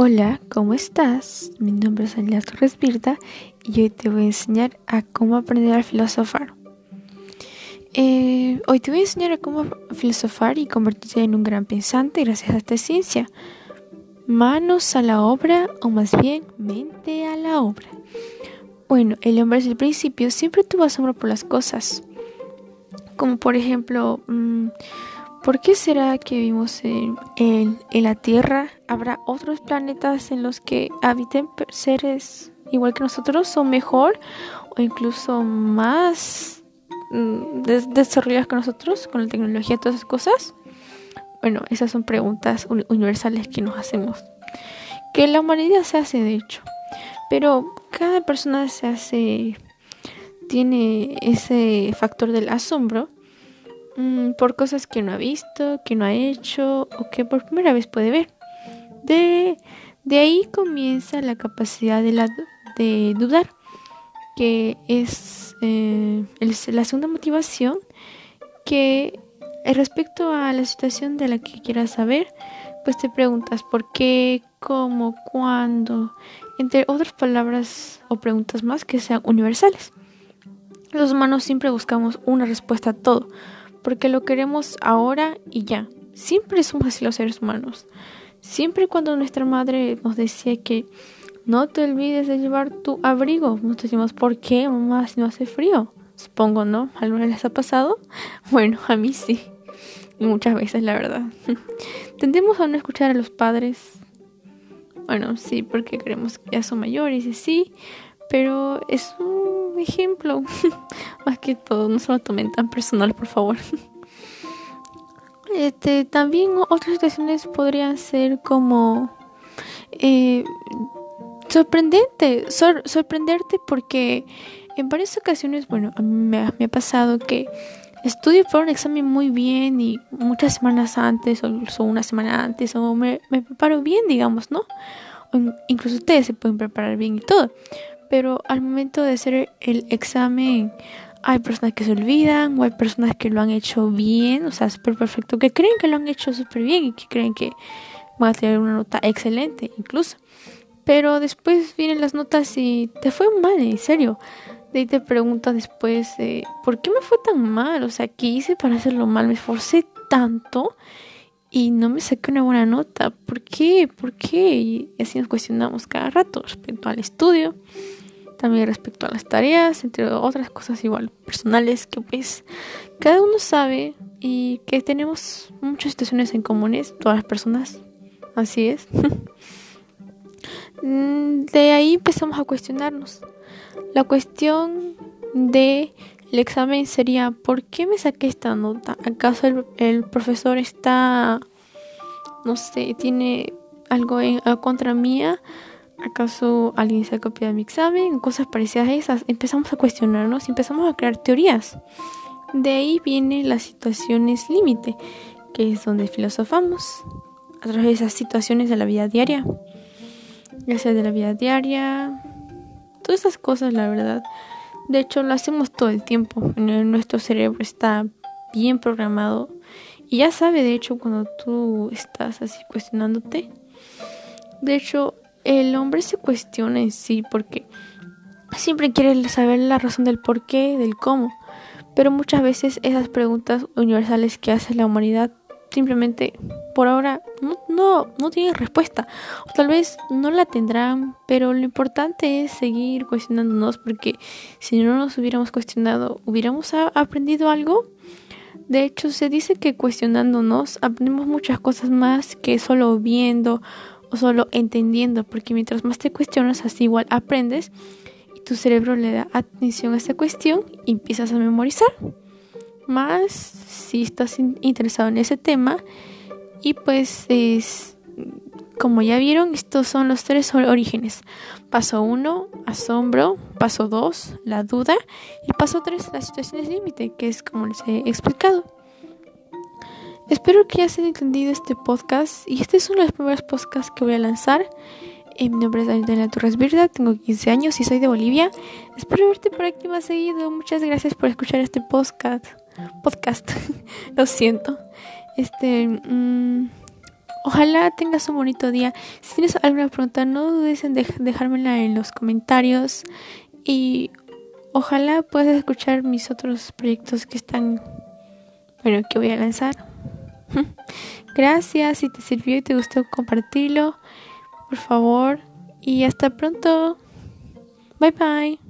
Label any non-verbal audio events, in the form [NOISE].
Hola, ¿cómo estás? Mi nombre es Alia Torres Virta y hoy te voy a enseñar a cómo aprender a filosofar. Eh, hoy te voy a enseñar a cómo filosofar y convertirte en un gran pensante gracias a esta ciencia. Manos a la obra o más bien mente a la obra. Bueno, el hombre desde el principio siempre tuvo asombro por las cosas. Como por ejemplo... Mmm, ¿Por qué será que vivimos en, la Tierra? ¿Habrá otros planetas en los que habiten seres igual que nosotros o mejor o incluso más mm, desarrollados que nosotros con la tecnología y todas esas cosas? Bueno, esas son preguntas universales que nos hacemos. Que la humanidad se hace de hecho. Pero cada persona se hace, tiene ese factor del asombro Mm, por cosas que no ha visto, que no ha hecho o que por primera vez puede ver. De, de ahí comienza la capacidad de, la, de dudar, que es eh, la segunda motivación que respecto a la situación de la que quieras saber, pues te preguntas por qué, cómo, cuándo, entre otras palabras o preguntas más que sean universales. Los humanos siempre buscamos una respuesta a todo, porque lo queremos ahora y ya. Siempre somos así los seres humanos. Siempre cuando nuestra madre nos decía que no te olvides de llevar tu abrigo, nos decimos, ¿por qué, mamá, si no hace frío? Supongo, ¿no? ¿Alguna les ha pasado? [LAUGHS] Bueno, a mí sí. Muchas veces, la verdad. [LAUGHS] Tendemos a no escuchar a los padres. Bueno, sí, porque creemos que ya son mayores y sí, pero es un ejemplo. [LAUGHS] Más que todo, no se lo tomen tan personal, por favor. Este, también otras situaciones podrían ser como eh, sorprendente, sorprenderte porque en varias ocasiones, bueno, a mí me ha, pasado que estudio para un examen muy bien y muchas semanas antes o, una semana antes o me, me preparo bien, digamos, ¿no? O incluso ustedes se pueden preparar bien y todo pero al momento de hacer el examen hay personas que se olvidan o hay personas que lo han hecho bien, o sea, súper perfecto, que creen que lo han hecho súper bien y que creen que van a tener una nota excelente incluso. Pero después vienen las notas y te fue mal, en serio. De ahí te preguntas después, eh, ¿por qué me fue tan mal? O sea, ¿qué hice para hacerlo mal? Me esforcé tanto y no me saqué una buena nota. ¿Por qué? ¿Por qué? Y así nos cuestionamos cada rato respecto al estudio también respecto a las tareas, entre otras cosas igual personales que pues cada uno sabe y que tenemos muchas situaciones en comunes, todas las personas, así es. [LAUGHS] Mm, de ahí empezamos a cuestionarnos. La cuestión de el examen sería ¿por qué me saqué esta nota? ¿Acaso el, el profesor está, no sé, tiene algo en, contra mía? ¿Acaso alguien se ha copiado mi examen? Cosas parecidas a esas. Empezamos a cuestionarnos y empezamos a crear teorías. De ahí vienen las situaciones límite, que es donde filosofamos a través de esas situaciones de la vida diaria. Ya sea de la vida diaria, todas esas cosas, la verdad. De hecho, lo hacemos todo el tiempo. Nuestro cerebro está bien programado y ya sabe, de hecho, cuando tú estás así cuestionándote. De hecho, el hombre se cuestiona en sí porque siempre quiere saber la razón del por qué, del cómo. Pero muchas veces esas preguntas universales que hace la humanidad simplemente por ahora no, no, tienen respuesta. O tal vez no la tendrán, pero lo importante es seguir cuestionándonos porque si no nos hubiéramos cuestionado, ¿hubiéramos aprendido algo? De hecho, se dice que cuestionándonos aprendemos muchas cosas más que solo viendo o solo entendiendo, porque mientras más te cuestionas, así igual aprendes y tu cerebro le da atención a esa cuestión y empiezas a memorizar. Más si estás interesado en ese tema y pues es como ya vieron, estos son los tres orígenes. Paso 1, asombro. Paso 2, la duda. Y paso 3, las situaciones límite, que es como les he explicado. Espero que hayas entendido este podcast y este es uno de los primeros podcasts que voy a lanzar. Eh, mi nombre es Daniela Torres Virda, tengo 15 años y soy de Bolivia. Espero verte por aquí más seguido. Muchas gracias por escuchar este podcast. Podcast, [LAUGHS] lo siento. Este, mm, Ojalá tengas un bonito día. Si tienes alguna pregunta, no dudes en dejármela en los comentarios. Y ojalá puedas escuchar mis otros proyectos que están, bueno, que voy a lanzar. [LAUGHS] Gracias, si te sirvió y te gustó compartirlo, por favor. Y hasta pronto. Bye bye.